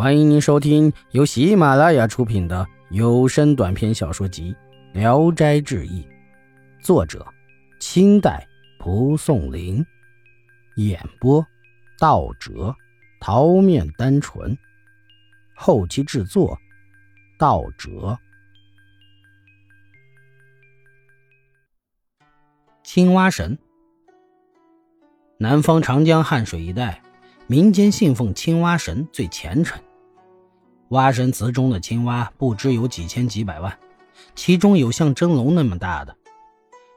欢迎您收听由喜马拉雅出品的有声短篇小说集《聊斋志异》，作者：清代蒲松龄，演播：道哲、桃面单纯，后期制作：道哲。青蛙神，南方长江汉水一带，民间信奉青蛙神最虔诚。蛙神祠中的青蛙不知有几千几百万，其中有像蒸笼那么大的。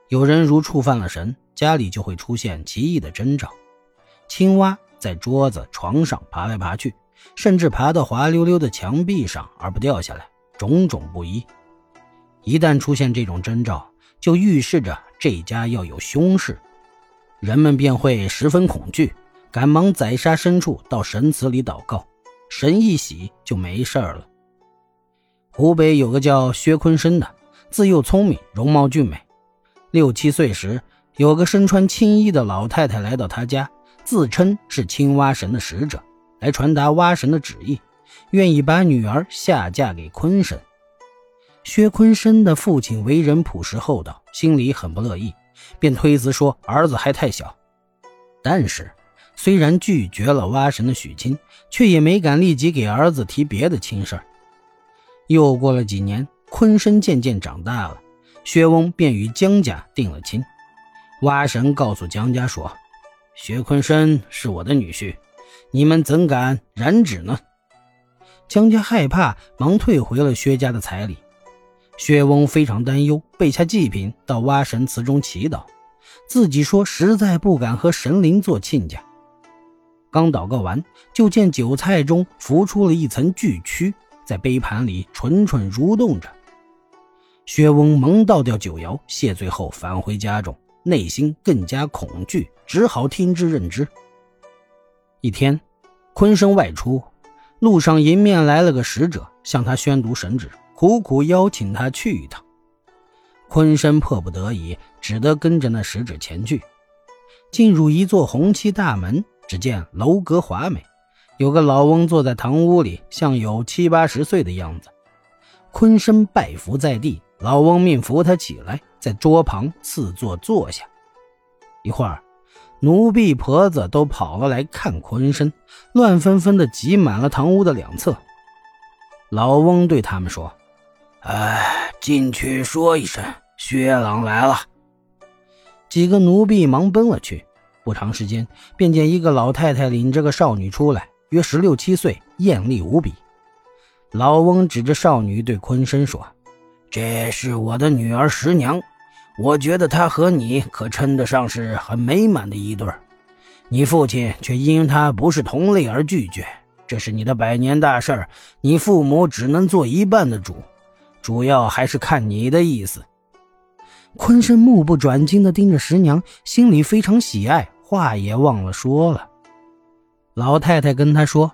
有人如触犯了神，家里就会出现奇异的征兆。青蛙在桌子、床上爬来爬去，甚至爬到滑溜溜的墙壁上而不掉下来，种种不一。一旦出现这种征兆，就预示着这家要有凶事，人们便会十分恐惧，赶忙宰杀牲畜到神祠里祷告。神一喜就没事了。湖北有个叫薛坤生的，自幼聪明，容貌俊美。六七岁时，有个身穿青衣的老太太来到他家，自称是青蛙神的使者，来传达蛙神的旨意，愿意把女儿下嫁给坤生。薛坤生的父亲为人朴实厚道，心里很不乐意，便推辞说儿子还太小。但是。虽然拒绝了蛙神的许亲，却也没敢立即给儿子提别的亲事又过了几年，坤生渐渐长大了，薛翁便与江家定了亲。蛙神告诉江家说：“薛坤生是我的女婿，你们怎敢染指呢？”江家害怕，忙退回了薛家的彩礼。薛翁非常担忧，备下祭品到蛙神祠中祈祷，自己说实在不敢和神灵做亲家。刚祷告完，就见酒菜中浮出了一层巨蛆，在杯盘里蠢蠢蠕动着。薛翁忙倒掉酒肴，谢罪后返回家中，内心更加恐惧，只好听之任之。一天，坤生外出，路上迎面来了个使者，向他宣读神旨，苦苦邀请他去一趟。坤生迫不得已，只得跟着那使者前去。进入一座红漆大门。只见楼阁华美，有个老翁坐在堂屋里，像有七八十岁的样子。坤生拜伏在地，老翁命扶他起来，在桌旁赐座坐下。一会儿，奴婢婆子都跑了来看坤生，乱纷纷的挤满了堂屋的两侧。老翁对他们说：“哎，进去说一声，薛郎来了。”几个奴婢忙奔了去。不长时间，便见一个老太太领着个少女出来，约十六七岁，艳丽无比。老翁指着少女对坤生说：“这是我的女儿十娘，我觉得她和你可称得上是很美满的一对你父亲却因她不是同类而拒绝，这是你的百年大事你父母只能做一半的主，主要还是看你的意思。”坤生目不转睛地盯着十娘，心里非常喜爱。话也忘了说了，老太太跟他说：“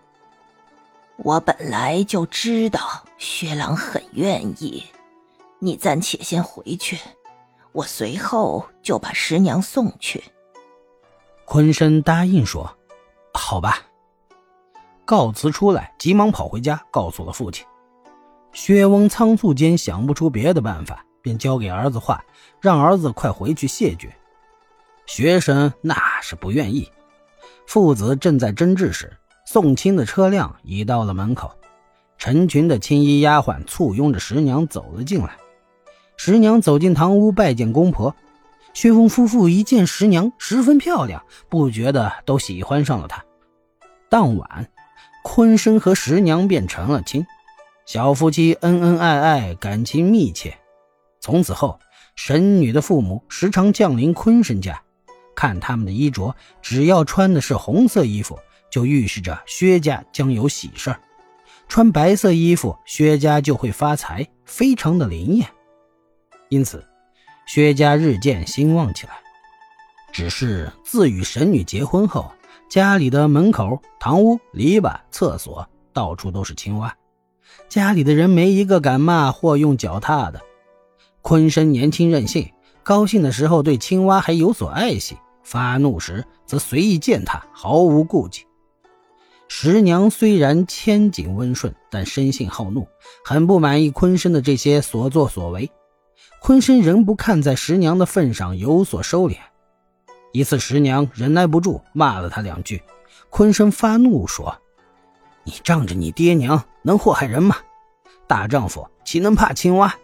我本来就知道薛郎很愿意，你暂且先回去，我随后就把十娘送去。”坤生答应说：“好吧。”告辞出来，急忙跑回家，告诉了父亲。薛翁仓促间想不出别的办法，便交给儿子话，让儿子快回去谢绝。学生那是不愿意。父子正在争执时，送亲的车辆已到了门口，成群的青衣丫鬟簇拥着十娘走了进来。十娘走进堂屋拜见公婆。薛峰夫妇一见十娘十分漂亮，不觉得都喜欢上了她。当晚，坤生和十娘便成了亲，小夫妻恩恩爱爱，感情密切。从此后，神女的父母时常降临坤生家。看他们的衣着，只要穿的是红色衣服，就预示着薛家将有喜事儿；穿白色衣服，薛家就会发财，非常的灵验。因此，薛家日渐兴旺起来。只是自与神女结婚后，家里的门口、堂屋、篱笆、厕所到处都是青蛙，家里的人没一个敢骂或用脚踏的。坤生年轻任性，高兴的时候对青蛙还有所爱惜。发怒时则随意践踏，毫无顾忌。十娘虽然千景温顺，但生性好怒，很不满意坤生的这些所作所为。坤生仍不看在十娘的份上有所收敛。一次，十娘忍耐不住，骂了他两句。坤生发怒说：“你仗着你爹娘能祸害人吗？大丈夫岂能怕青蛙？”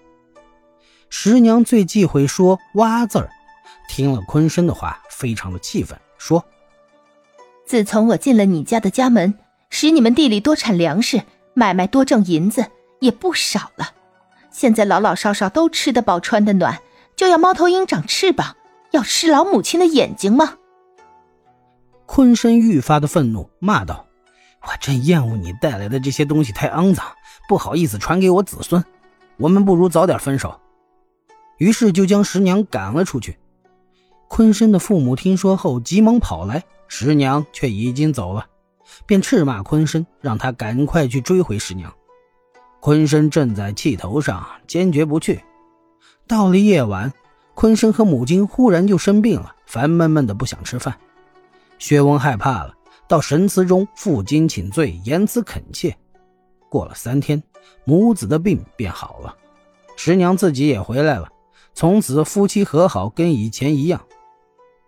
十娘最忌讳说“蛙”字儿，听了坤生的话，非常的气愤，说：“自从我进了你家的家门，使你们地里多产粮食，买卖多挣银子，也不少了。现在老老少少都吃得饱，穿得暖，就要猫头鹰长翅膀，要吃老母亲的眼睛吗？”坤生愈发的愤怒，骂道：“我真厌恶你带来的这些东西，太肮脏，不好意思传给我子孙。我们不如早点分手。”于是就将十娘赶了出去。坤生的父母听说后，急忙跑来，十娘却已经走了，便斥骂坤生，让他赶快去追回十娘。坤生正在气头上，坚决不去。到了夜晚，坤生和母亲忽然就生病了，烦闷闷的不想吃饭。薛翁害怕了，到神祠中负荆请罪，言辞恳切。过了三天，母子的病便好了，十娘自己也回来了。从此夫妻和好，跟以前一样。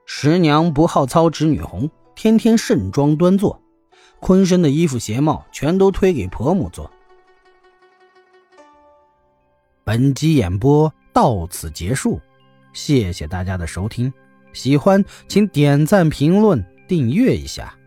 十娘不好操持女红，天天盛装端坐，坤生的衣服鞋帽全都推给婆母做。本集演播到此结束，谢谢大家的收听，喜欢请点赞、评论、订阅一下。